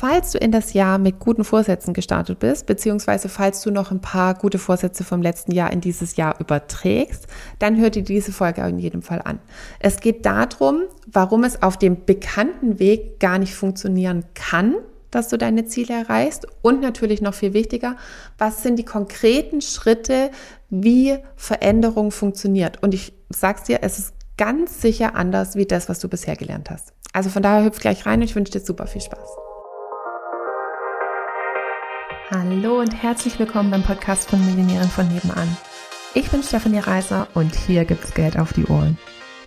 Falls du in das Jahr mit guten Vorsätzen gestartet bist, beziehungsweise falls du noch ein paar gute Vorsätze vom letzten Jahr in dieses Jahr überträgst, dann hör dir diese Folge in jedem Fall an. Es geht darum, warum es auf dem bekannten Weg gar nicht funktionieren kann, dass du deine Ziele erreichst und natürlich noch viel wichtiger, was sind die konkreten Schritte, wie Veränderung funktioniert. Und ich sag's dir, es ist ganz sicher anders wie das, was du bisher gelernt hast. Also von daher hüpf gleich rein und ich wünsche dir super viel Spaß. Hallo und herzlich willkommen beim Podcast von Millionären von nebenan. Ich bin Stefanie Reiser und hier gibt's Geld auf die Ohren.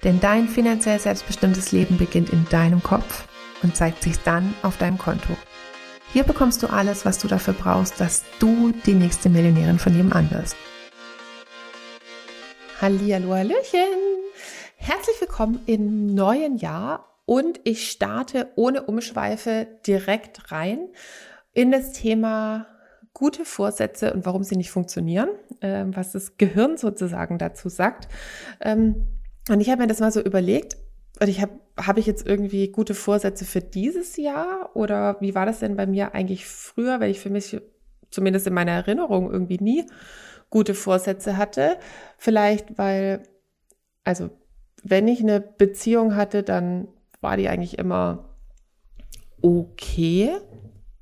Denn dein finanziell selbstbestimmtes Leben beginnt in deinem Kopf und zeigt sich dann auf deinem Konto. Hier bekommst du alles, was du dafür brauchst, dass du die nächste Millionärin von nebenan wirst. Hallihallo, Hallöchen! Herzlich willkommen im neuen Jahr und ich starte ohne Umschweife direkt rein in das Thema gute Vorsätze und warum sie nicht funktionieren, äh, was das Gehirn sozusagen dazu sagt. Ähm, und ich habe mir das mal so überlegt, und ich habe habe ich jetzt irgendwie gute Vorsätze für dieses Jahr oder wie war das denn bei mir eigentlich früher, weil ich für mich zumindest in meiner Erinnerung irgendwie nie gute Vorsätze hatte. Vielleicht weil, also wenn ich eine Beziehung hatte, dann war die eigentlich immer okay.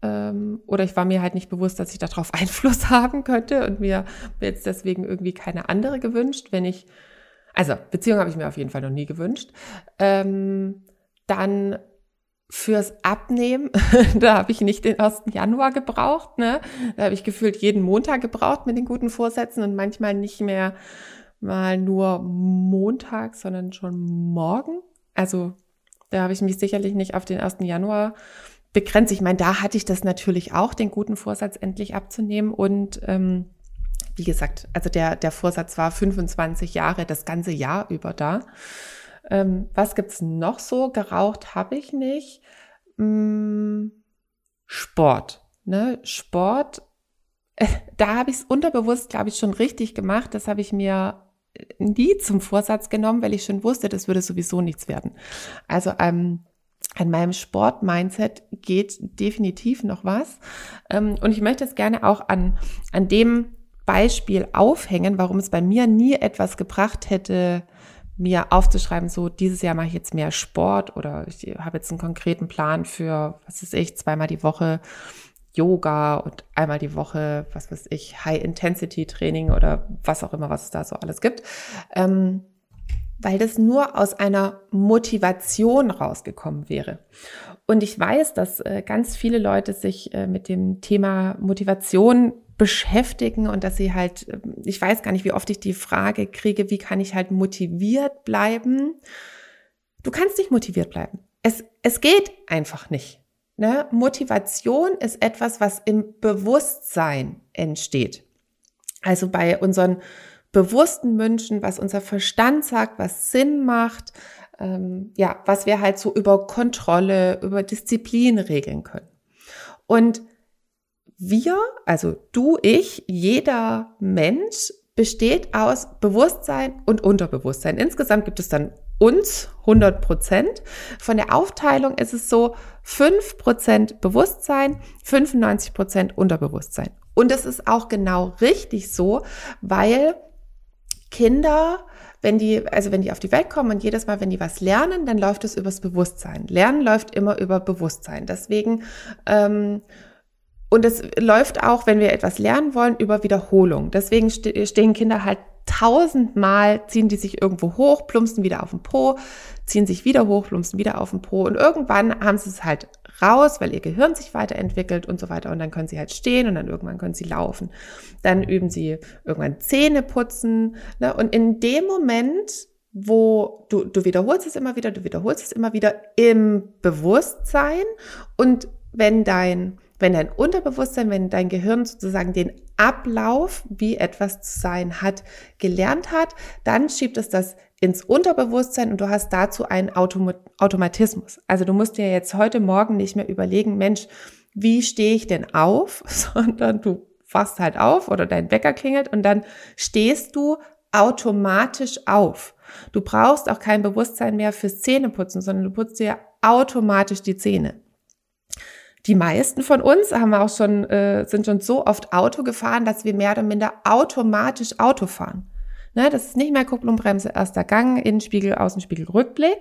Ähm, oder ich war mir halt nicht bewusst, dass ich darauf Einfluss haben könnte und mir jetzt deswegen irgendwie keine andere gewünscht. Wenn ich, also Beziehung habe ich mir auf jeden Fall noch nie gewünscht. Ähm, dann fürs Abnehmen, da habe ich nicht den 1. Januar gebraucht, ne? Da habe ich gefühlt jeden Montag gebraucht mit den guten Vorsätzen und manchmal nicht mehr mal nur Montag, sondern schon morgen. Also da habe ich mich sicherlich nicht auf den 1. Januar begrenzt. Ich meine, da hatte ich das natürlich auch, den guten Vorsatz endlich abzunehmen. Und ähm, wie gesagt, also der, der Vorsatz war 25 Jahre, das ganze Jahr über da. Ähm, was gibt's noch so? Geraucht habe ich nicht. Hm, Sport. Ne? Sport, äh, da habe ich es unterbewusst, glaube ich, schon richtig gemacht. Das habe ich mir nie zum Vorsatz genommen, weil ich schon wusste, das würde sowieso nichts werden. Also ähm, an meinem Sport-Mindset geht definitiv noch was. Ähm, und ich möchte es gerne auch an, an dem Beispiel aufhängen, warum es bei mir nie etwas gebracht hätte, mir aufzuschreiben, so dieses Jahr mache ich jetzt mehr Sport oder ich habe jetzt einen konkreten Plan für, was weiß ich, zweimal die Woche Yoga und einmal die Woche, was weiß ich, High-Intensity-Training oder was auch immer, was es da so alles gibt. Ähm, weil das nur aus einer Motivation rausgekommen wäre. Und ich weiß, dass äh, ganz viele Leute sich äh, mit dem Thema Motivation beschäftigen und dass sie halt, äh, ich weiß gar nicht, wie oft ich die Frage kriege, wie kann ich halt motiviert bleiben? Du kannst nicht motiviert bleiben. Es, es geht einfach nicht. Ne? Motivation ist etwas, was im Bewusstsein entsteht. Also bei unseren bewussten Wünschen, was unser Verstand sagt, was Sinn macht, ähm, ja, was wir halt so über Kontrolle, über Disziplin regeln können. Und wir, also du, ich, jeder Mensch besteht aus Bewusstsein und Unterbewusstsein. Insgesamt gibt es dann uns 100 Prozent. Von der Aufteilung ist es so 5 Prozent Bewusstsein, 95 Prozent Unterbewusstsein. Und das ist auch genau richtig so, weil Kinder, wenn die, also wenn die auf die Welt kommen und jedes Mal, wenn die was lernen, dann läuft es übers Bewusstsein. Lernen läuft immer über Bewusstsein. Deswegen, ähm, und es läuft auch, wenn wir etwas lernen wollen, über Wiederholung. Deswegen stehen Kinder halt tausendmal ziehen die sich irgendwo hoch, plumpsen wieder auf den Po, ziehen sich wieder hoch, plumpsen wieder auf den Po und irgendwann haben sie es halt raus, weil ihr Gehirn sich weiterentwickelt und so weiter und dann können sie halt stehen und dann irgendwann können sie laufen. Dann üben sie irgendwann Zähne putzen ne? und in dem Moment, wo du, du wiederholst es immer wieder, du wiederholst es immer wieder im Bewusstsein und wenn dein wenn dein Unterbewusstsein, wenn dein Gehirn sozusagen den Ablauf, wie etwas zu sein hat, gelernt hat, dann schiebt es das ins Unterbewusstsein und du hast dazu einen Autom Automatismus. Also du musst dir jetzt heute Morgen nicht mehr überlegen, Mensch, wie stehe ich denn auf, sondern du wachst halt auf oder dein Wecker klingelt und dann stehst du automatisch auf. Du brauchst auch kein Bewusstsein mehr fürs Zähneputzen, sondern du putzt dir automatisch die Zähne. die meisten von uns haben auch schon, äh, sind schon so oft Auto gefahren, dass wir mehr oder minder automatisch Auto fahren. Ne, das ist nicht mehr Kupplung, Bremse, erster Gang, Innenspiegel, Außenspiegel, Rückblick,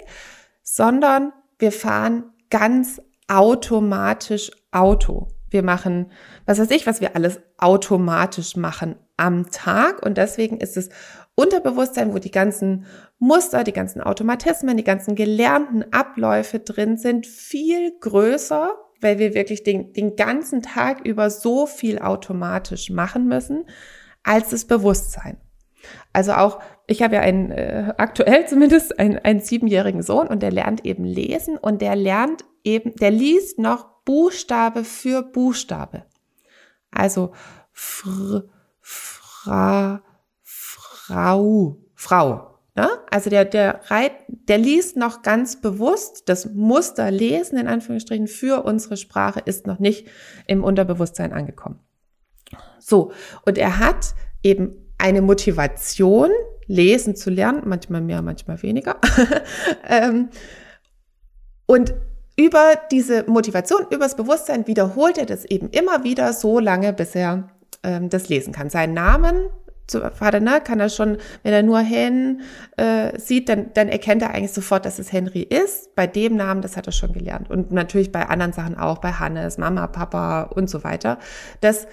sondern wir fahren ganz automatisch Auto. Wir machen, was weiß ich, was wir alles automatisch machen am Tag. Und deswegen ist es Unterbewusstsein, wo die ganzen Muster, die ganzen Automatismen, die ganzen gelernten Abläufe drin sind, viel größer, weil wir wirklich den, den ganzen Tag über so viel automatisch machen müssen, als das Bewusstsein. Also auch, ich habe ja einen, äh, aktuell zumindest, einen, einen siebenjährigen Sohn und der lernt eben lesen und der lernt eben, der liest noch Buchstabe für Buchstabe. Also fr, fra, frau, Frau. Ne? Also der, der, reit, der liest noch ganz bewusst, das Musterlesen in Anführungsstrichen für unsere Sprache ist noch nicht im Unterbewusstsein angekommen. So, und er hat eben eine Motivation, lesen zu lernen, manchmal mehr, manchmal weniger. ähm, und über diese Motivation, übers Bewusstsein wiederholt er das eben immer wieder so lange, bis er ähm, das lesen kann. Seinen Namen zu Vater, ne, kann er schon, wenn er nur Hen äh, sieht, dann, dann erkennt er eigentlich sofort, dass es Henry ist. Bei dem Namen, das hat er schon gelernt. Und natürlich bei anderen Sachen auch, bei Hannes, Mama, Papa und so weiter. Das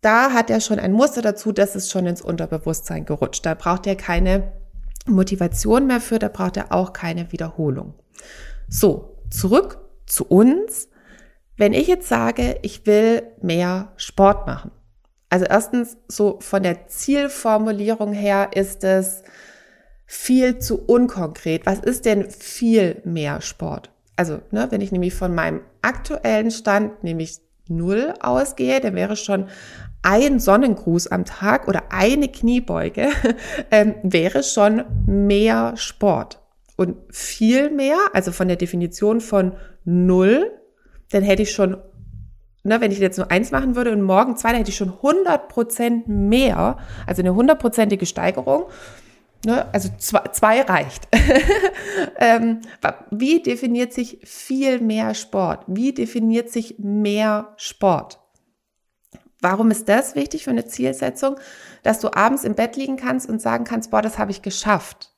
da hat er schon ein Muster dazu, das ist schon ins Unterbewusstsein gerutscht. Da braucht er keine Motivation mehr für, da braucht er auch keine Wiederholung. So, zurück zu uns. Wenn ich jetzt sage, ich will mehr Sport machen. Also erstens, so von der Zielformulierung her ist es viel zu unkonkret. Was ist denn viel mehr Sport? Also, ne, wenn ich nämlich von meinem aktuellen Stand, nämlich null ausgehe, dann wäre schon ein Sonnengruß am Tag oder eine Kniebeuge ähm, wäre schon mehr Sport. Und viel mehr, also von der Definition von null, dann hätte ich schon, ne, wenn ich jetzt nur eins machen würde und morgen zwei, dann hätte ich schon 100 Prozent mehr, also eine hundertprozentige Steigerung. Ne, also zwei, zwei reicht. ähm, wie definiert sich viel mehr Sport? Wie definiert sich mehr Sport? Warum ist das wichtig für eine Zielsetzung? Dass du abends im Bett liegen kannst und sagen kannst, boah, das habe ich geschafft.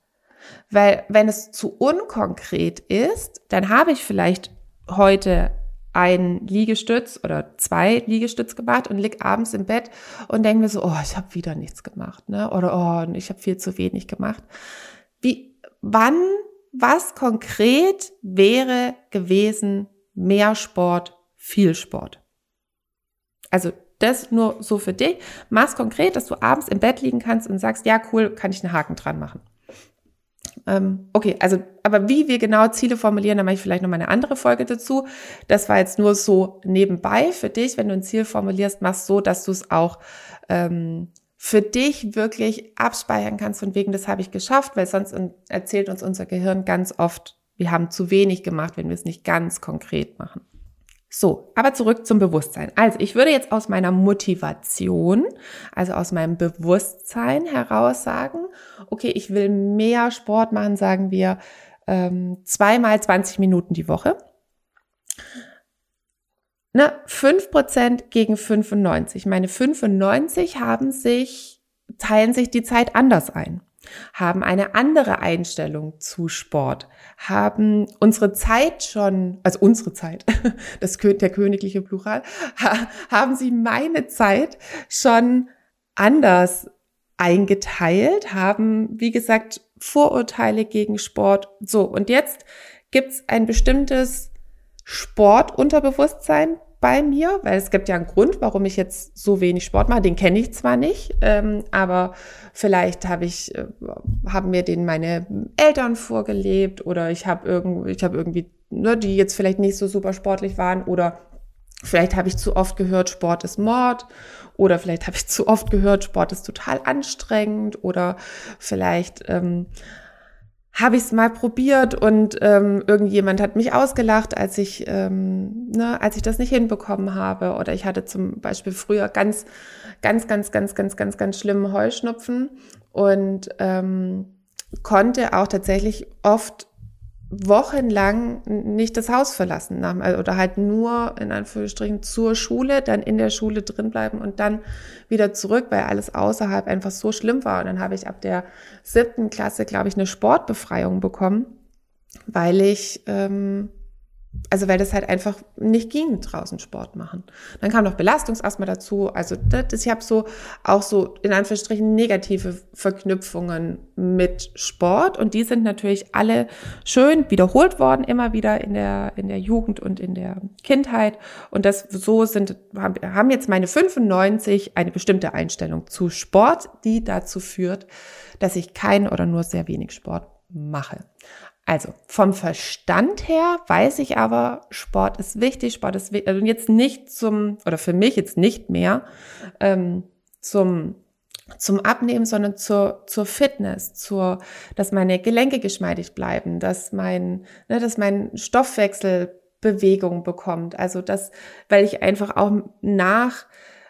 Weil wenn es zu unkonkret ist, dann habe ich vielleicht heute ein Liegestütz oder zwei Liegestütz gemacht und lieg abends im Bett und denke mir so, oh, ich habe wieder nichts gemacht, ne? Oder oh, ich habe viel zu wenig gemacht. Wie, wann, was konkret wäre gewesen mehr Sport, viel Sport? Also das nur so für dich. Mach's konkret, dass du abends im Bett liegen kannst und sagst, ja, cool, kann ich einen Haken dran machen. Ähm, okay, also, aber wie wir genau Ziele formulieren, da mache ich vielleicht noch mal eine andere Folge dazu. Das war jetzt nur so nebenbei für dich. Wenn du ein Ziel formulierst, machst so, dass du es auch ähm, für dich wirklich abspeichern kannst von wegen, das habe ich geschafft, weil sonst erzählt uns unser Gehirn ganz oft, wir haben zu wenig gemacht, wenn wir es nicht ganz konkret machen. So, aber zurück zum Bewusstsein. Also ich würde jetzt aus meiner Motivation, also aus meinem Bewusstsein heraus sagen, okay, ich will mehr Sport machen, sagen wir ähm, zweimal 20 Minuten die Woche. Na, 5% gegen 95. Meine 95 haben sich, teilen sich die Zeit anders ein haben eine andere Einstellung zu Sport, haben unsere Zeit schon, also unsere Zeit, das der königliche Plural, haben sie meine Zeit schon anders eingeteilt, haben, wie gesagt, Vorurteile gegen Sport. So, und jetzt gibt's ein bestimmtes Sportunterbewusstsein, bei mir, weil es gibt ja einen Grund, warum ich jetzt so wenig Sport mache. Den kenne ich zwar nicht, ähm, aber vielleicht habe ich, äh, haben mir den meine Eltern vorgelebt oder ich habe irgendwie, ich habe irgendwie, ne, die jetzt vielleicht nicht so super sportlich waren oder vielleicht habe ich zu oft gehört, Sport ist Mord oder vielleicht habe ich zu oft gehört, Sport ist total anstrengend oder vielleicht ähm, habe ich es mal probiert und ähm, irgendjemand hat mich ausgelacht, als ich, ähm, ne, als ich das nicht hinbekommen habe. Oder ich hatte zum Beispiel früher ganz, ganz, ganz, ganz, ganz, ganz, ganz schlimmen Heuschnupfen und ähm, konnte auch tatsächlich oft wochenlang nicht das Haus verlassen haben also, oder halt nur in Anführungsstrichen zur Schule, dann in der Schule drin bleiben und dann wieder zurück, weil alles außerhalb einfach so schlimm war. Und dann habe ich ab der siebten Klasse, glaube ich, eine Sportbefreiung bekommen, weil ich ähm, also weil das halt einfach nicht ging, draußen Sport machen. Dann kam noch Belastungsasthma dazu. Also das, ich habe so auch so in Anführungsstrichen negative Verknüpfungen mit Sport und die sind natürlich alle schön wiederholt worden immer wieder in der in der Jugend und in der Kindheit und das so sind haben jetzt meine 95 eine bestimmte Einstellung zu Sport, die dazu führt, dass ich kein oder nur sehr wenig Sport mache. Also vom Verstand her weiß ich aber, Sport ist wichtig, Sport ist wichtig, also jetzt nicht zum, oder für mich jetzt nicht mehr ähm, zum zum Abnehmen, sondern zur, zur Fitness, zur, dass meine Gelenke geschmeidig bleiben, dass mein, ne, dass mein Stoffwechsel Bewegung bekommt. Also das, weil ich einfach auch nach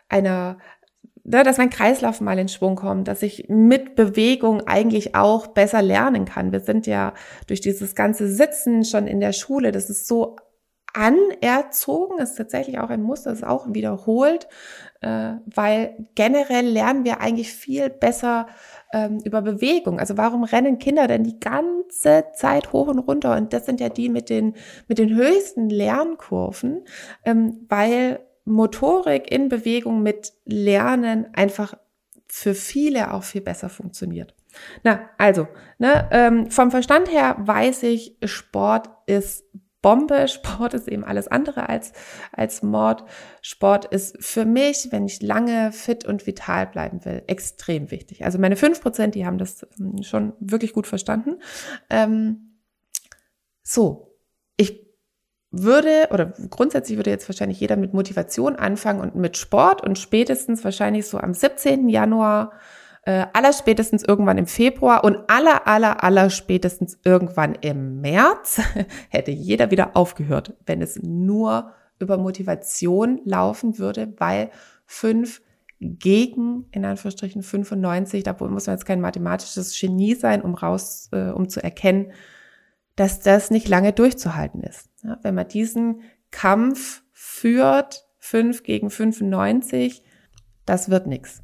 einer Ne, dass mein Kreislauf mal in Schwung kommt, dass ich mit Bewegung eigentlich auch besser lernen kann. Wir sind ja durch dieses ganze Sitzen schon in der Schule, das ist so anerzogen, ist tatsächlich auch ein Muster, ist auch wiederholt, äh, weil generell lernen wir eigentlich viel besser ähm, über Bewegung. Also warum rennen Kinder denn die ganze Zeit hoch und runter? Und das sind ja die mit den, mit den höchsten Lernkurven, ähm, weil Motorik in Bewegung mit Lernen einfach für viele auch viel besser funktioniert. Na, also, ne, ähm, vom Verstand her weiß ich, Sport ist Bombe. Sport ist eben alles andere als, als Mord. Sport ist für mich, wenn ich lange fit und vital bleiben will, extrem wichtig. Also meine fünf Prozent, die haben das ähm, schon wirklich gut verstanden. Ähm, so, ich würde oder grundsätzlich würde jetzt wahrscheinlich jeder mit Motivation anfangen und mit Sport und spätestens wahrscheinlich so am 17. Januar, äh, aller spätestens irgendwann im Februar und aller, aller, aller spätestens irgendwann im März hätte jeder wieder aufgehört, wenn es nur über Motivation laufen würde, weil fünf gegen, in Anführungsstrichen 95, da muss man jetzt kein mathematisches Genie sein, um raus, äh, um zu erkennen, dass das nicht lange durchzuhalten ist. Ja, wenn man diesen Kampf führt, 5 gegen 95, das wird nichts.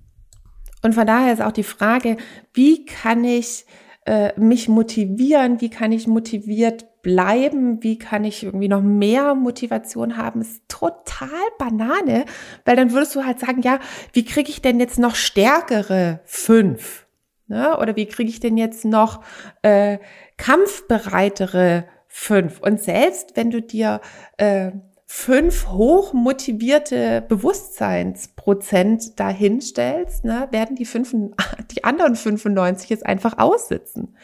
Und von daher ist auch die Frage, wie kann ich äh, mich motivieren, wie kann ich motiviert bleiben, wie kann ich irgendwie noch mehr Motivation haben, ist total Banane, weil dann würdest du halt sagen, ja, wie kriege ich denn jetzt noch stärkere fünf? Ne? Oder wie kriege ich denn jetzt noch äh, kampfbereitere fünf? Und selbst wenn du dir äh, fünf hochmotivierte Bewusstseinsprozent dahinstellst, ne, werden die, fünf, die anderen 95 jetzt einfach aussitzen.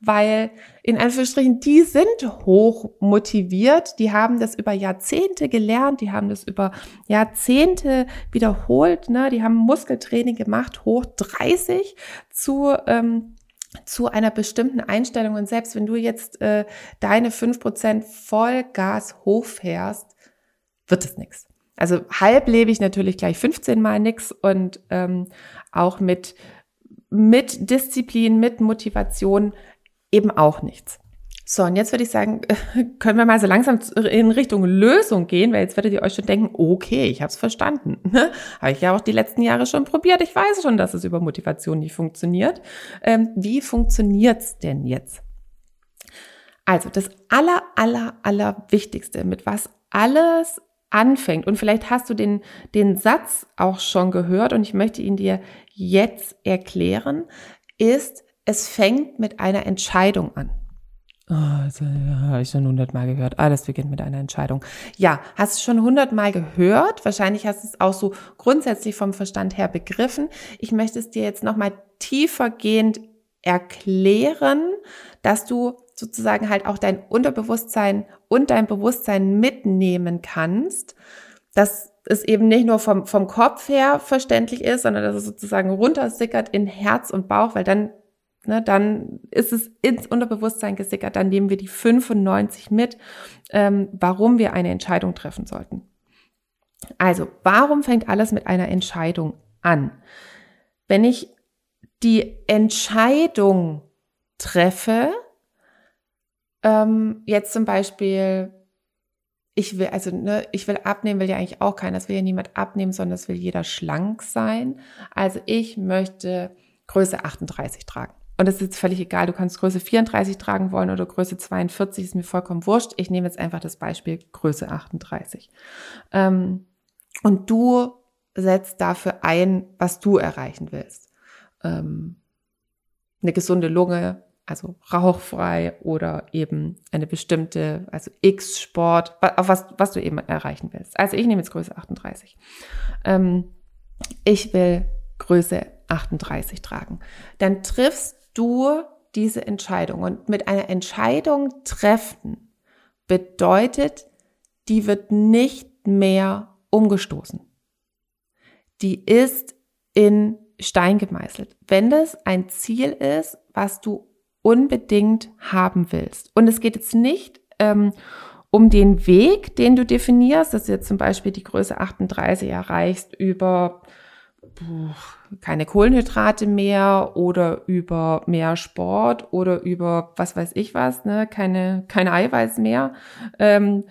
Weil in Anführungsstrichen, die sind hochmotiviert, die haben das über Jahrzehnte gelernt, die haben das über Jahrzehnte wiederholt, ne, die haben Muskeltraining gemacht, hoch 30 zu ähm, zu einer bestimmten Einstellung. Und selbst wenn du jetzt äh, deine fünf Prozent Vollgas hochfährst, wird es nichts. Also halb lebe ich natürlich gleich 15 Mal nix und ähm, auch mit, mit Disziplin, mit Motivation eben auch nichts. So, und jetzt würde ich sagen, können wir mal so langsam in Richtung Lösung gehen, weil jetzt werdet ihr euch schon denken, okay, ich habe es verstanden. Ne? habe ich ja auch die letzten Jahre schon probiert. Ich weiß schon, dass es über Motivation nicht funktioniert. Ähm, wie funktioniert's denn jetzt? Also das aller, aller, aller Wichtigste, mit was alles anfängt. Und vielleicht hast du den, den Satz auch schon gehört und ich möchte ihn dir jetzt erklären, ist, es fängt mit einer Entscheidung an. Oh, also, ja, habe ich schon hundertmal gehört. Alles beginnt mit einer Entscheidung. Ja, hast du schon hundertmal gehört. Wahrscheinlich hast du es auch so grundsätzlich vom Verstand her begriffen. Ich möchte es dir jetzt nochmal tiefergehend erklären, dass du sozusagen halt auch dein Unterbewusstsein und dein Bewusstsein mitnehmen kannst, dass es eben nicht nur vom, vom Kopf her verständlich ist, sondern dass es sozusagen runtersickert in Herz und Bauch, weil dann, ne, dann ist es ins Unterbewusstsein gesickert, dann nehmen wir die 95 mit, ähm, warum wir eine Entscheidung treffen sollten. Also, warum fängt alles mit einer Entscheidung an? Wenn ich die Entscheidung treffe, ähm, jetzt zum Beispiel, ich will, also ne, ich will abnehmen, will ja eigentlich auch keiner, das will ja niemand abnehmen, sondern es will jeder schlank sein. Also ich möchte Größe 38 tragen. Und das ist völlig egal, du kannst Größe 34 tragen wollen oder Größe 42, ist mir vollkommen wurscht. Ich nehme jetzt einfach das Beispiel Größe 38. Ähm, und du setzt dafür ein, was du erreichen willst. Ähm, eine gesunde Lunge, also rauchfrei oder eben eine bestimmte, also X-Sport, auf was, was du eben erreichen willst. Also ich nehme jetzt Größe 38. Ähm, ich will Größe 38 tragen. Dann triffst du diese Entscheidung. Und mit einer Entscheidung treffen bedeutet, die wird nicht mehr umgestoßen. Die ist in Stein gemeißelt. Wenn das ein Ziel ist, was du unbedingt haben willst. Und es geht jetzt nicht ähm, um den Weg, den du definierst, dass du jetzt zum Beispiel die Größe 38 erreichst über keine Kohlenhydrate mehr oder über mehr Sport oder über was weiß ich was, ne, keine, keine Eiweiß mehr, ähm,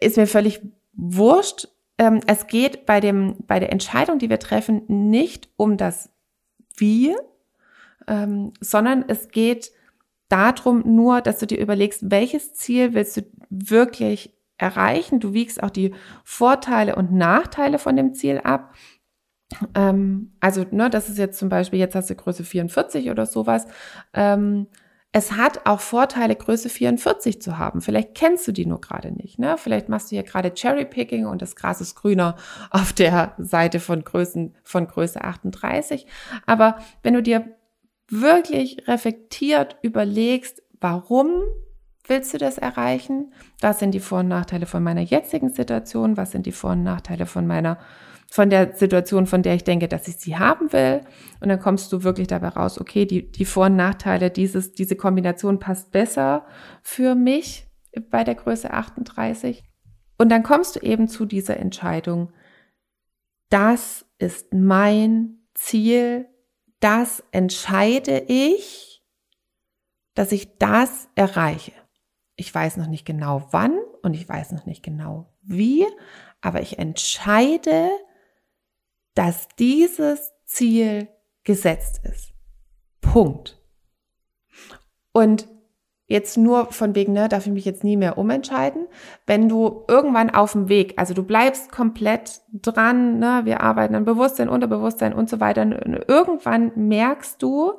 ist mir völlig wurscht. Ähm, es geht bei dem, bei der Entscheidung, die wir treffen, nicht um das Wie, ähm, sondern es geht darum nur, dass du dir überlegst, welches Ziel willst du wirklich erreichen. Du wiegst auch die Vorteile und Nachteile von dem Ziel ab ähm, also, ne, das ist jetzt zum Beispiel, jetzt hast du Größe 44 oder sowas. Ähm, es hat auch Vorteile, Größe 44 zu haben. Vielleicht kennst du die nur gerade nicht. Ne? Vielleicht machst du hier gerade Cherrypicking und das Gras ist grüner auf der Seite von, Größen, von Größe 38. Aber wenn du dir wirklich reflektiert überlegst, warum willst du das erreichen? Was sind die Vor- und Nachteile von meiner jetzigen Situation? Was sind die Vor- und Nachteile von meiner von der Situation, von der ich denke, dass ich sie haben will. Und dann kommst du wirklich dabei raus, okay, die, die Vor- und Nachteile, dieses, diese Kombination passt besser für mich bei der Größe 38. Und dann kommst du eben zu dieser Entscheidung, das ist mein Ziel, das entscheide ich, dass ich das erreiche. Ich weiß noch nicht genau wann und ich weiß noch nicht genau wie, aber ich entscheide, dass dieses Ziel gesetzt ist. Punkt. Und jetzt nur von wegen, ne, darf ich mich jetzt nie mehr umentscheiden. Wenn du irgendwann auf dem Weg, also du bleibst komplett dran, ne, wir arbeiten an Bewusstsein, Unterbewusstsein und so weiter, irgendwann merkst du,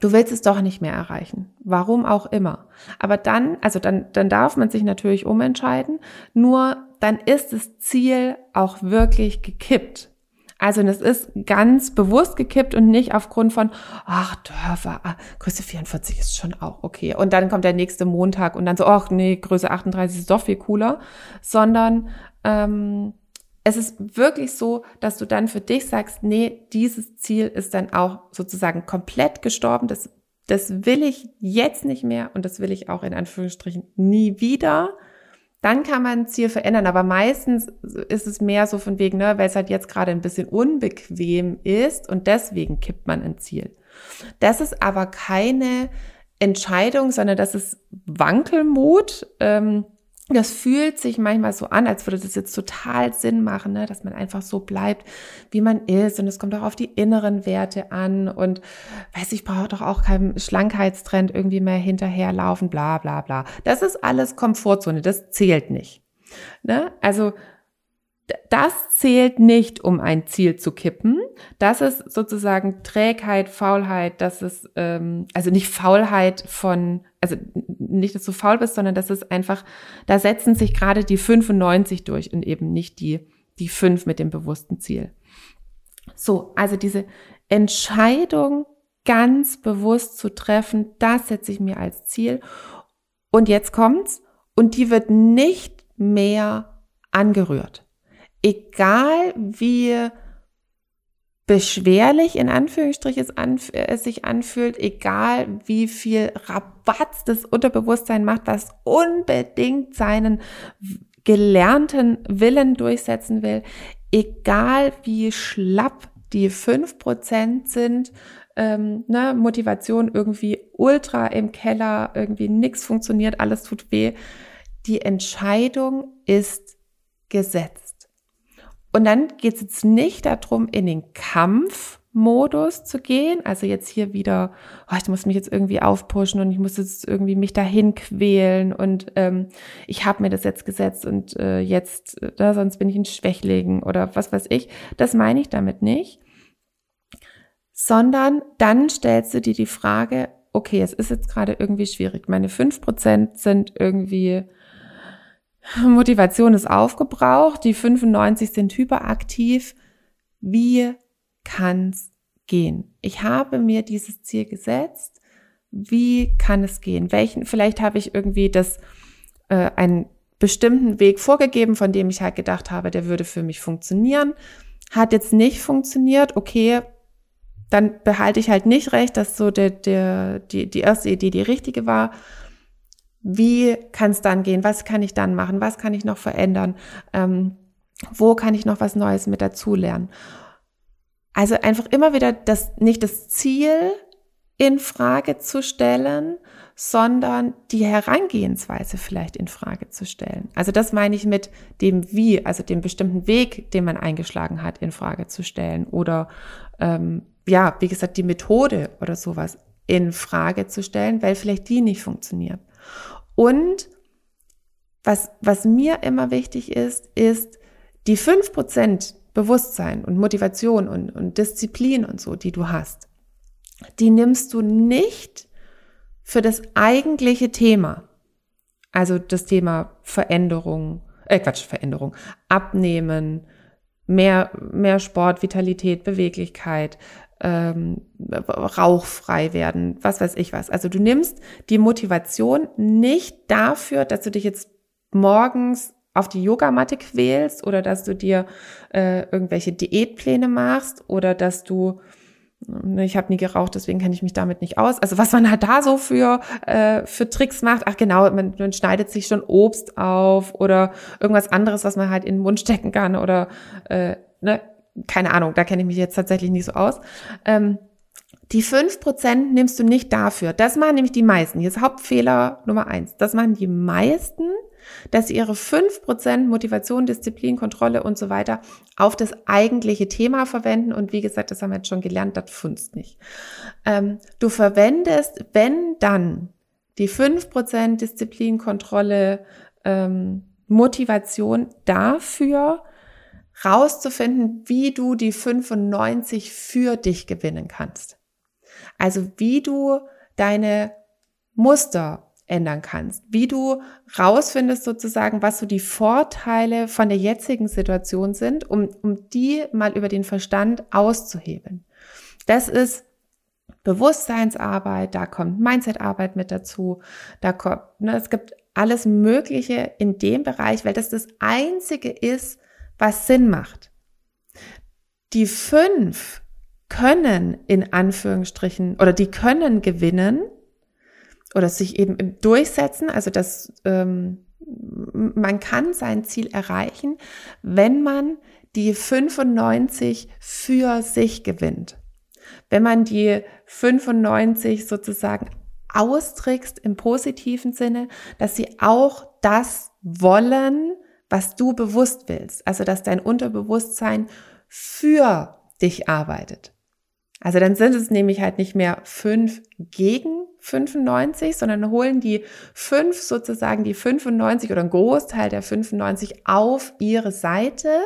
du willst es doch nicht mehr erreichen. Warum auch immer. Aber dann, also dann, dann darf man sich natürlich umentscheiden, nur dann ist das Ziel auch wirklich gekippt. Also das ist ganz bewusst gekippt und nicht aufgrund von, ach, Dörfer, ah, Größe 44 ist schon auch okay. Und dann kommt der nächste Montag und dann so, ach nee, Größe 38 ist doch viel cooler, sondern ähm, es ist wirklich so, dass du dann für dich sagst, nee, dieses Ziel ist dann auch sozusagen komplett gestorben. Das, das will ich jetzt nicht mehr und das will ich auch in Anführungsstrichen nie wieder dann kann man ein Ziel verändern. Aber meistens ist es mehr so von wegen, ne, weil es halt jetzt gerade ein bisschen unbequem ist und deswegen kippt man ein Ziel. Das ist aber keine Entscheidung, sondern das ist Wankelmut. Ähm, das fühlt sich manchmal so an, als würde das jetzt total Sinn machen, ne? dass man einfach so bleibt, wie man ist. Und es kommt auch auf die inneren Werte an. Und weiß ich, brauche doch auch keinen Schlankheitstrend irgendwie mehr hinterherlaufen, bla bla bla. Das ist alles Komfortzone, das zählt nicht. Ne? Also das zählt nicht, um ein Ziel zu kippen. Das ist sozusagen Trägheit, Faulheit, das ist, ähm, also nicht Faulheit von, also nicht, dass du faul bist, sondern das ist einfach, da setzen sich gerade die 95 durch und eben nicht die, die 5 mit dem bewussten Ziel. So, also diese Entscheidung ganz bewusst zu treffen, das setze ich mir als Ziel. Und jetzt kommt's, und die wird nicht mehr angerührt egal wie beschwerlich in Anführungsstrichen es, anf es sich anfühlt, egal wie viel Rabatz das Unterbewusstsein macht, was unbedingt seinen gelernten Willen durchsetzen will, egal wie schlapp die fünf Prozent sind, ähm, ne, Motivation irgendwie ultra im Keller, irgendwie nichts funktioniert, alles tut weh. Die Entscheidung ist gesetzt. Und dann geht es jetzt nicht darum, in den Kampf Modus zu gehen. Also jetzt hier wieder, oh, ich muss mich jetzt irgendwie aufpushen und ich muss jetzt irgendwie mich dahin quälen und ähm, ich habe mir das jetzt gesetzt und äh, jetzt, äh, sonst bin ich ein Schwächling oder was weiß ich. Das meine ich damit nicht. Sondern dann stellst du dir die Frage, okay, es ist jetzt gerade irgendwie schwierig. Meine fünf Prozent sind irgendwie Motivation ist aufgebraucht, die 95 sind hyperaktiv. Wie kann's gehen? Ich habe mir dieses Ziel gesetzt. Wie kann es gehen? Welchen, vielleicht habe ich irgendwie das, äh, einen bestimmten Weg vorgegeben, von dem ich halt gedacht habe, der würde für mich funktionieren. Hat jetzt nicht funktioniert. Okay, dann behalte ich halt nicht recht, dass so der, der, die, die erste Idee die richtige war. Wie kann es dann gehen? Was kann ich dann machen? Was kann ich noch verändern? Ähm, wo kann ich noch was Neues mit dazulernen? Also einfach immer wieder das, nicht das Ziel in Frage zu stellen, sondern die Herangehensweise vielleicht in Frage zu stellen. Also das meine ich mit dem Wie, also dem bestimmten Weg, den man eingeschlagen hat, in Frage zu stellen oder ähm, ja, wie gesagt, die Methode oder sowas in Frage zu stellen, weil vielleicht die nicht funktioniert. Und was, was mir immer wichtig ist, ist die fünf Prozent Bewusstsein und Motivation und, und Disziplin und so, die du hast, die nimmst du nicht für das eigentliche Thema. Also das Thema Veränderung, äh Quatsch, Veränderung, Abnehmen, mehr, mehr Sport, Vitalität, Beweglichkeit, ähm, rauchfrei werden, was weiß ich was. Also du nimmst die Motivation nicht dafür, dass du dich jetzt morgens auf die Yogamatte quälst oder dass du dir äh, irgendwelche Diätpläne machst oder dass du ne, ich habe nie geraucht, deswegen kenne ich mich damit nicht aus. Also was man halt da so für äh, für Tricks macht, ach genau, man, man schneidet sich schon Obst auf oder irgendwas anderes, was man halt in den Mund stecken kann oder äh, ne, keine Ahnung, da kenne ich mich jetzt tatsächlich nicht so aus. Ähm, die fünf Prozent nimmst du nicht dafür. Das machen nämlich die meisten. Hier ist Hauptfehler Nummer eins. Das machen die meisten, dass sie ihre 5% Motivation, Disziplin, Kontrolle und so weiter auf das eigentliche Thema verwenden. Und wie gesagt, das haben wir jetzt schon gelernt, das funzt nicht. Ähm, du verwendest, wenn dann, die 5% Disziplin, Kontrolle, ähm, Motivation dafür, rauszufinden, wie du die 95 für dich gewinnen kannst. Also wie du deine Muster ändern kannst, wie du rausfindest sozusagen, was so die Vorteile von der jetzigen Situation sind, um, um die mal über den Verstand auszuhebeln. Das ist Bewusstseinsarbeit, da kommt Mindsetarbeit mit dazu, da kommt, ne, es gibt alles Mögliche in dem Bereich, weil das das Einzige ist, was Sinn macht. Die fünf können in Anführungsstrichen oder die können gewinnen, oder sich eben durchsetzen. Also dass ähm, man kann sein Ziel erreichen, wenn man die 95 für sich gewinnt. Wenn man die 95 sozusagen austrickst im positiven Sinne, dass sie auch das wollen, was du bewusst willst. Also dass dein Unterbewusstsein für dich arbeitet. Also dann sind es nämlich halt nicht mehr fünf gegen 95, sondern holen die fünf sozusagen die 95 oder ein Großteil der 95 auf ihre Seite.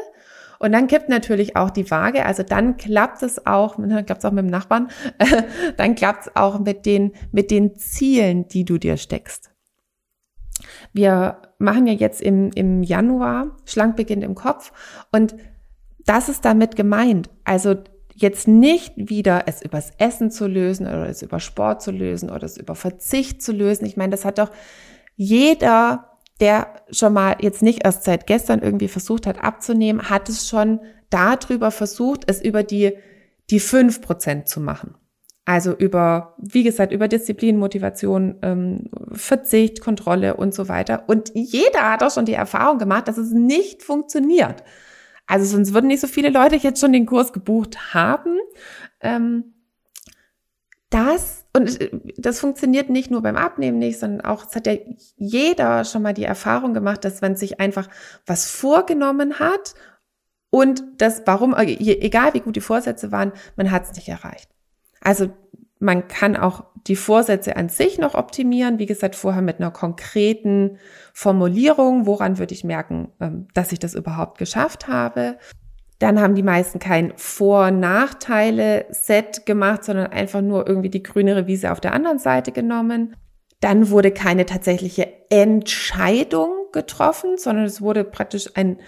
Und dann kippt natürlich auch die Waage, also dann klappt es auch, dann klappt es auch mit dem Nachbarn, dann klappt es auch mit den, mit den Zielen, die du dir steckst. Wir machen ja jetzt im, im Januar Schlank beginnt im Kopf und das ist damit gemeint. Also jetzt nicht wieder es übers Essen zu lösen oder es über Sport zu lösen oder es über Verzicht zu lösen. Ich meine, das hat doch jeder, der schon mal jetzt nicht erst seit gestern irgendwie versucht hat abzunehmen, hat es schon darüber versucht, es über die, die fünf Prozent zu machen. Also über, wie gesagt, über Disziplin, Motivation, ähm, Verzicht, Kontrolle und so weiter. Und jeder hat auch schon die Erfahrung gemacht, dass es nicht funktioniert. Also sonst würden nicht so viele Leute jetzt schon den Kurs gebucht haben. Ähm, das, und das funktioniert nicht nur beim Abnehmen nicht, sondern auch, es hat ja jeder schon mal die Erfahrung gemacht, dass man sich einfach was vorgenommen hat und das, warum, egal wie gut die Vorsätze waren, man hat es nicht erreicht. Also man kann auch die Vorsätze an sich noch optimieren. Wie gesagt, vorher mit einer konkreten Formulierung, woran würde ich merken, ähm, dass ich das überhaupt geschafft habe. Dann haben die meisten kein Vor-Nachteile-Set gemacht, sondern einfach nur irgendwie die grünere Wiese auf der anderen Seite genommen. Dann wurde keine tatsächliche Entscheidung getroffen, sondern es wurde praktisch ein,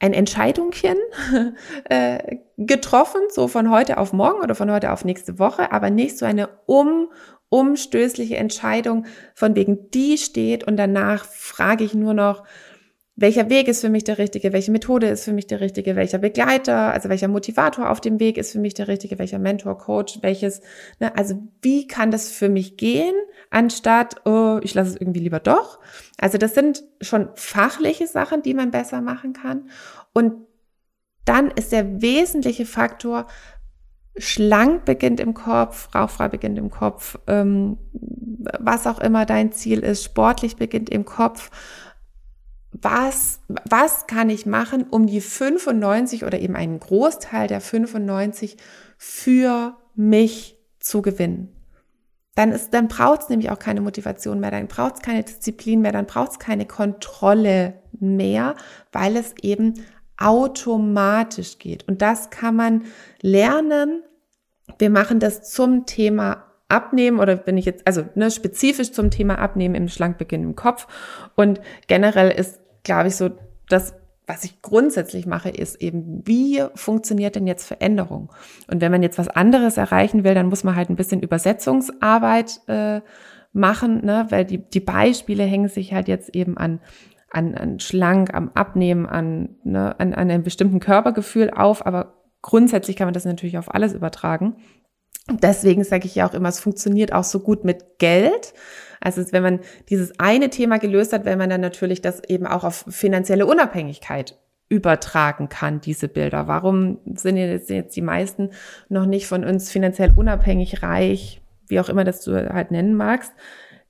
ein Entscheidungchen äh, getroffen, so von heute auf morgen oder von heute auf nächste Woche, aber nicht so eine um, umstößliche Entscheidung, von wegen die steht und danach frage ich nur noch, welcher Weg ist für mich der richtige, welche Methode ist für mich der richtige, welcher Begleiter, also welcher Motivator auf dem Weg ist für mich der richtige, welcher Mentor, Coach, welches, ne, also wie kann das für mich gehen, anstatt, oh, ich lasse es irgendwie lieber doch. Also das sind schon fachliche Sachen, die man besser machen kann. Und dann ist der wesentliche Faktor, schlank beginnt im Kopf, rauchfrei beginnt im Kopf, ähm, was auch immer dein Ziel ist, sportlich beginnt im Kopf was, was kann ich machen, um die 95 oder eben einen Großteil der 95 für mich zu gewinnen. Dann, ist, dann braucht es nämlich auch keine Motivation mehr, dann braucht es keine Disziplin mehr, dann braucht es keine Kontrolle mehr, weil es eben automatisch geht. Und das kann man lernen. Wir machen das zum Thema Abnehmen oder bin ich jetzt, also ne, spezifisch zum Thema Abnehmen im Schlankbeginn im Kopf. Und generell ist, glaube ich, so das, was ich grundsätzlich mache, ist eben, wie funktioniert denn jetzt Veränderung? Und wenn man jetzt was anderes erreichen will, dann muss man halt ein bisschen Übersetzungsarbeit äh, machen, ne? weil die, die Beispiele hängen sich halt jetzt eben an, an, an schlank, am Abnehmen, an, ne, an, an einem bestimmten Körpergefühl auf, aber grundsätzlich kann man das natürlich auf alles übertragen. Deswegen sage ich ja auch immer, es funktioniert auch so gut mit Geld. Also wenn man dieses eine Thema gelöst hat, wenn man dann natürlich das eben auch auf finanzielle Unabhängigkeit übertragen kann, diese Bilder. Warum sind jetzt, die meisten noch nicht von uns finanziell unabhängig, reich, wie auch immer das du halt nennen magst?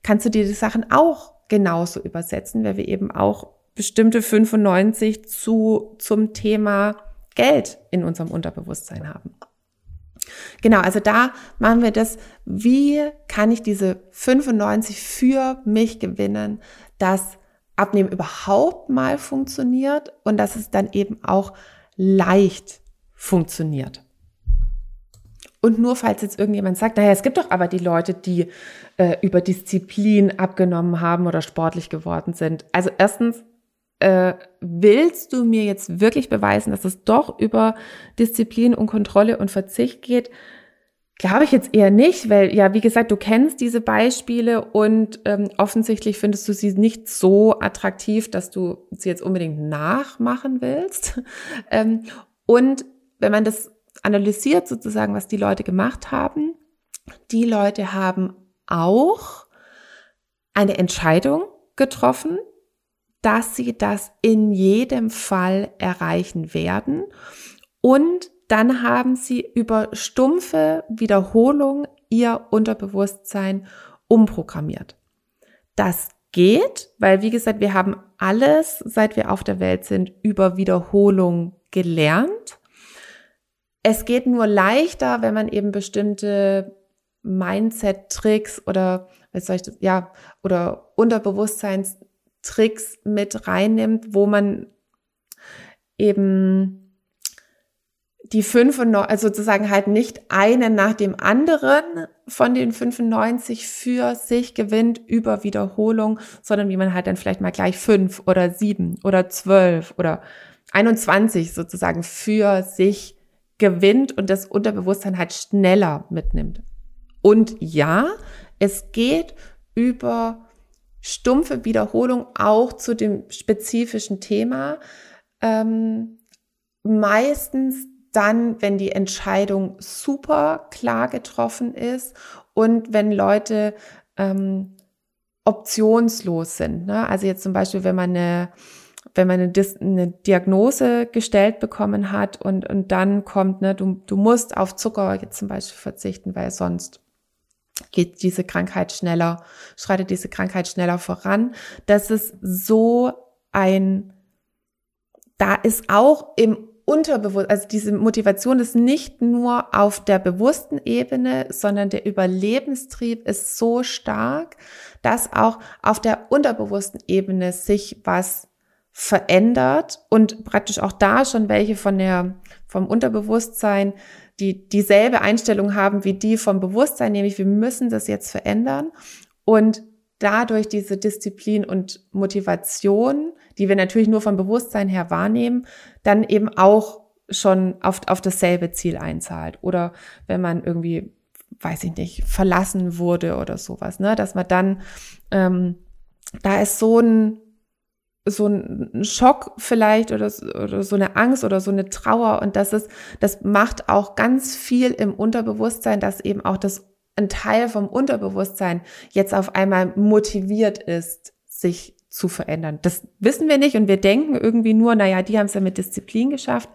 Kannst du dir die Sachen auch genauso übersetzen, weil wir eben auch bestimmte 95 zu, zum Thema Geld in unserem Unterbewusstsein haben. Genau, also da machen wir das, wie kann ich diese 95 für mich gewinnen, dass Abnehmen überhaupt mal funktioniert und dass es dann eben auch leicht funktioniert. Und nur falls jetzt irgendjemand sagt, naja, es gibt doch aber die Leute, die äh, über Disziplin abgenommen haben oder sportlich geworden sind. Also erstens, äh, willst du mir jetzt wirklich beweisen, dass es doch über Disziplin und Kontrolle und Verzicht geht? Glaube ich jetzt eher nicht, weil ja, wie gesagt, du kennst diese Beispiele und ähm, offensichtlich findest du sie nicht so attraktiv, dass du sie jetzt unbedingt nachmachen willst. ähm, und wenn man das analysiert, sozusagen, was die Leute gemacht haben, die Leute haben auch eine Entscheidung getroffen, dass sie das in jedem Fall erreichen werden. Und dann haben sie über stumpfe Wiederholung ihr Unterbewusstsein umprogrammiert. Das geht, weil wie gesagt, wir haben alles, seit wir auf der Welt sind, über Wiederholung gelernt. Es geht nur leichter, wenn man eben bestimmte Mindset-Tricks oder was soll ich das, ja, oder Unterbewusstseins Tricks mit reinnimmt, wo man eben die 95, also sozusagen halt nicht einen nach dem anderen von den 95 für sich gewinnt über Wiederholung, sondern wie man halt dann vielleicht mal gleich fünf oder sieben oder zwölf oder 21 sozusagen für sich gewinnt und das Unterbewusstsein halt schneller mitnimmt. Und ja, es geht über stumpfe Wiederholung auch zu dem spezifischen Thema. Ähm, meistens dann, wenn die Entscheidung super klar getroffen ist und wenn Leute ähm, optionslos sind. Ne? Also jetzt zum Beispiel, wenn man eine wenn man eine, eine, Diagnose gestellt bekommen hat und, und dann kommt, ne, du, du musst auf Zucker jetzt zum Beispiel verzichten, weil sonst geht diese Krankheit schneller, schreitet diese Krankheit schneller voran. Das ist so ein, da ist auch im Unterbewusst, also diese Motivation ist nicht nur auf der bewussten Ebene, sondern der Überlebenstrieb ist so stark, dass auch auf der unterbewussten Ebene sich was verändert und praktisch auch da schon welche von der, vom Unterbewusstsein, die dieselbe Einstellung haben wie die vom Bewusstsein, nämlich wir müssen das jetzt verändern und dadurch diese Disziplin und Motivation, die wir natürlich nur vom Bewusstsein her wahrnehmen, dann eben auch schon auf, auf dasselbe Ziel einzahlt. Oder wenn man irgendwie, weiß ich nicht, verlassen wurde oder sowas, ne, dass man dann, ähm, da ist so ein, so ein Schock vielleicht oder, oder so eine Angst oder so eine Trauer und das ist, das macht auch ganz viel im Unterbewusstsein, dass eben auch das ein Teil vom Unterbewusstsein jetzt auf einmal motiviert ist, sich zu verändern. Das wissen wir nicht und wir denken irgendwie nur, naja, die haben es ja mit Disziplin geschafft.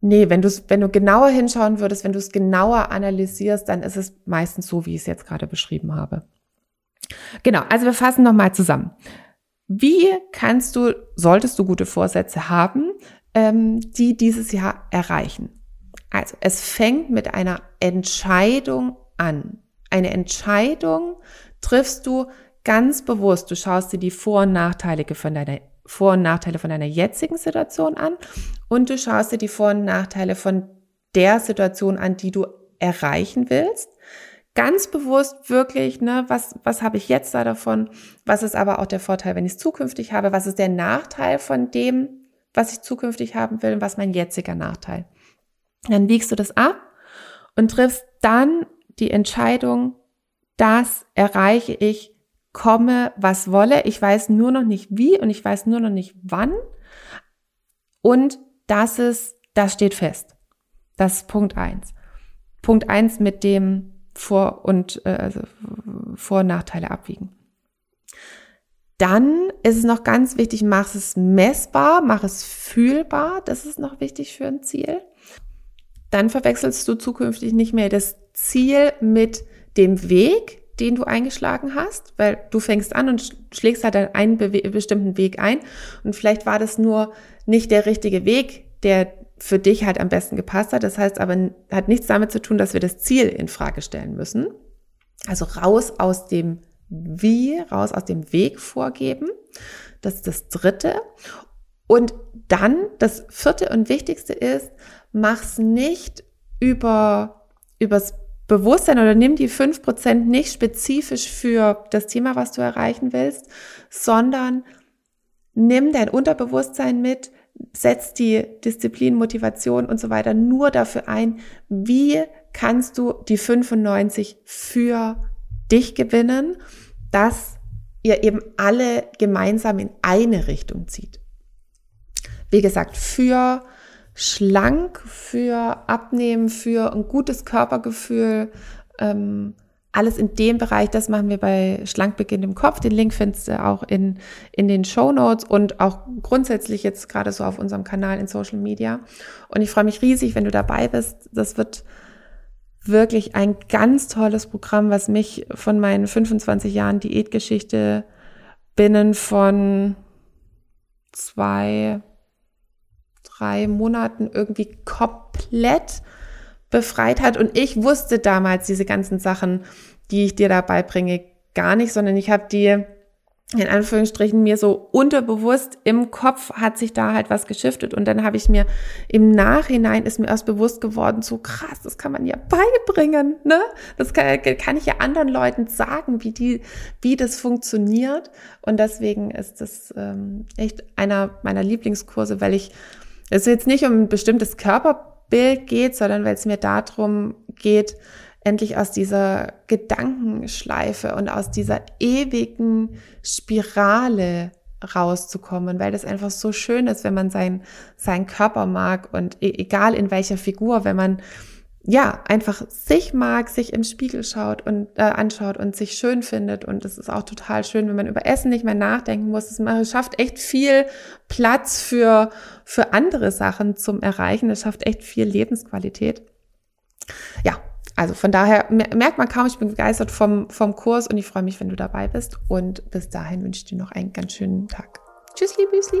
Nee, wenn du wenn du genauer hinschauen würdest, wenn du es genauer analysierst, dann ist es meistens so, wie ich es jetzt gerade beschrieben habe. Genau, also wir fassen nochmal zusammen. Wie kannst du, solltest du gute Vorsätze haben, ähm, die dieses Jahr erreichen? Also es fängt mit einer Entscheidung an. Eine Entscheidung triffst du ganz bewusst. Du schaust dir die Vor- und Nachteile von deiner Vor- und Nachteile von deiner jetzigen Situation an und du schaust dir die Vor- und Nachteile von der Situation an, die du erreichen willst. Ganz bewusst wirklich, ne, was, was habe ich jetzt da davon? Was ist aber auch der Vorteil, wenn ich es zukünftig habe? Was ist der Nachteil von dem, was ich zukünftig haben will? Und was mein jetziger Nachteil? Dann wiegst du das ab und triffst dann die Entscheidung, das erreiche ich komme, was wolle. Ich weiß nur noch nicht wie und ich weiß nur noch nicht wann. Und das ist, das steht fest. Das ist Punkt eins. Punkt eins mit dem Vor- und äh, also Vor- und Nachteile abwiegen. Dann ist es noch ganz wichtig, mach es messbar, mach es fühlbar. Das ist noch wichtig für ein Ziel. Dann verwechselst du zukünftig nicht mehr das Ziel mit dem Weg, den du eingeschlagen hast, weil du fängst an und schlägst halt einen bestimmten Weg ein und vielleicht war das nur nicht der richtige Weg, der für dich halt am besten gepasst hat. Das heißt aber, hat nichts damit zu tun, dass wir das Ziel in Frage stellen müssen. Also raus aus dem Wie, raus aus dem Weg vorgeben. Das ist das dritte. Und dann das vierte und wichtigste ist, mach's nicht über, übers Bewusstsein oder nimm die fünf Prozent nicht spezifisch für das Thema, was du erreichen willst, sondern nimm dein Unterbewusstsein mit, setz die Disziplin, Motivation und so weiter nur dafür ein, wie kannst du die 95 für dich gewinnen, dass ihr eben alle gemeinsam in eine Richtung zieht. Wie gesagt, für schlank, für Abnehmen, für ein gutes Körpergefühl. Ähm, alles in dem Bereich, das machen wir bei Schlankbeginn im Kopf. Den Link findest du auch in, in den Show Notes und auch grundsätzlich jetzt gerade so auf unserem Kanal in Social Media. Und ich freue mich riesig, wenn du dabei bist. Das wird wirklich ein ganz tolles Programm, was mich von meinen 25 Jahren Diätgeschichte binnen von zwei, drei Monaten irgendwie komplett befreit hat. Und ich wusste damals diese ganzen Sachen, die ich dir dabei bringe, gar nicht, sondern ich habe die in Anführungsstrichen mir so unterbewusst im Kopf hat sich da halt was geschiftet und dann habe ich mir im Nachhinein ist mir erst bewusst geworden, so krass, das kann man ja beibringen, ne? Das kann, kann ich ja anderen Leuten sagen, wie die, wie das funktioniert und deswegen ist das ähm, echt einer meiner Lieblingskurse, weil ich es jetzt nicht um ein bestimmtes Körperbild geht, sondern weil es mir darum geht, endlich aus dieser Gedankenschleife und aus dieser ewigen Spirale rauszukommen, weil das einfach so schön ist, wenn man sein, seinen Körper mag und e-, egal in welcher Figur, wenn man ja, einfach sich mag, sich im Spiegel schaut und äh, anschaut und sich schön findet. Und es ist auch total schön, wenn man über Essen nicht mehr nachdenken muss. Es schafft echt viel Platz für, für andere Sachen zum Erreichen. Es schafft echt viel Lebensqualität. Ja, also von daher merkt man kaum, ich bin begeistert vom, vom Kurs und ich freue mich, wenn du dabei bist. Und bis dahin wünsche ich dir noch einen ganz schönen Tag. Tschüssli, Büsli.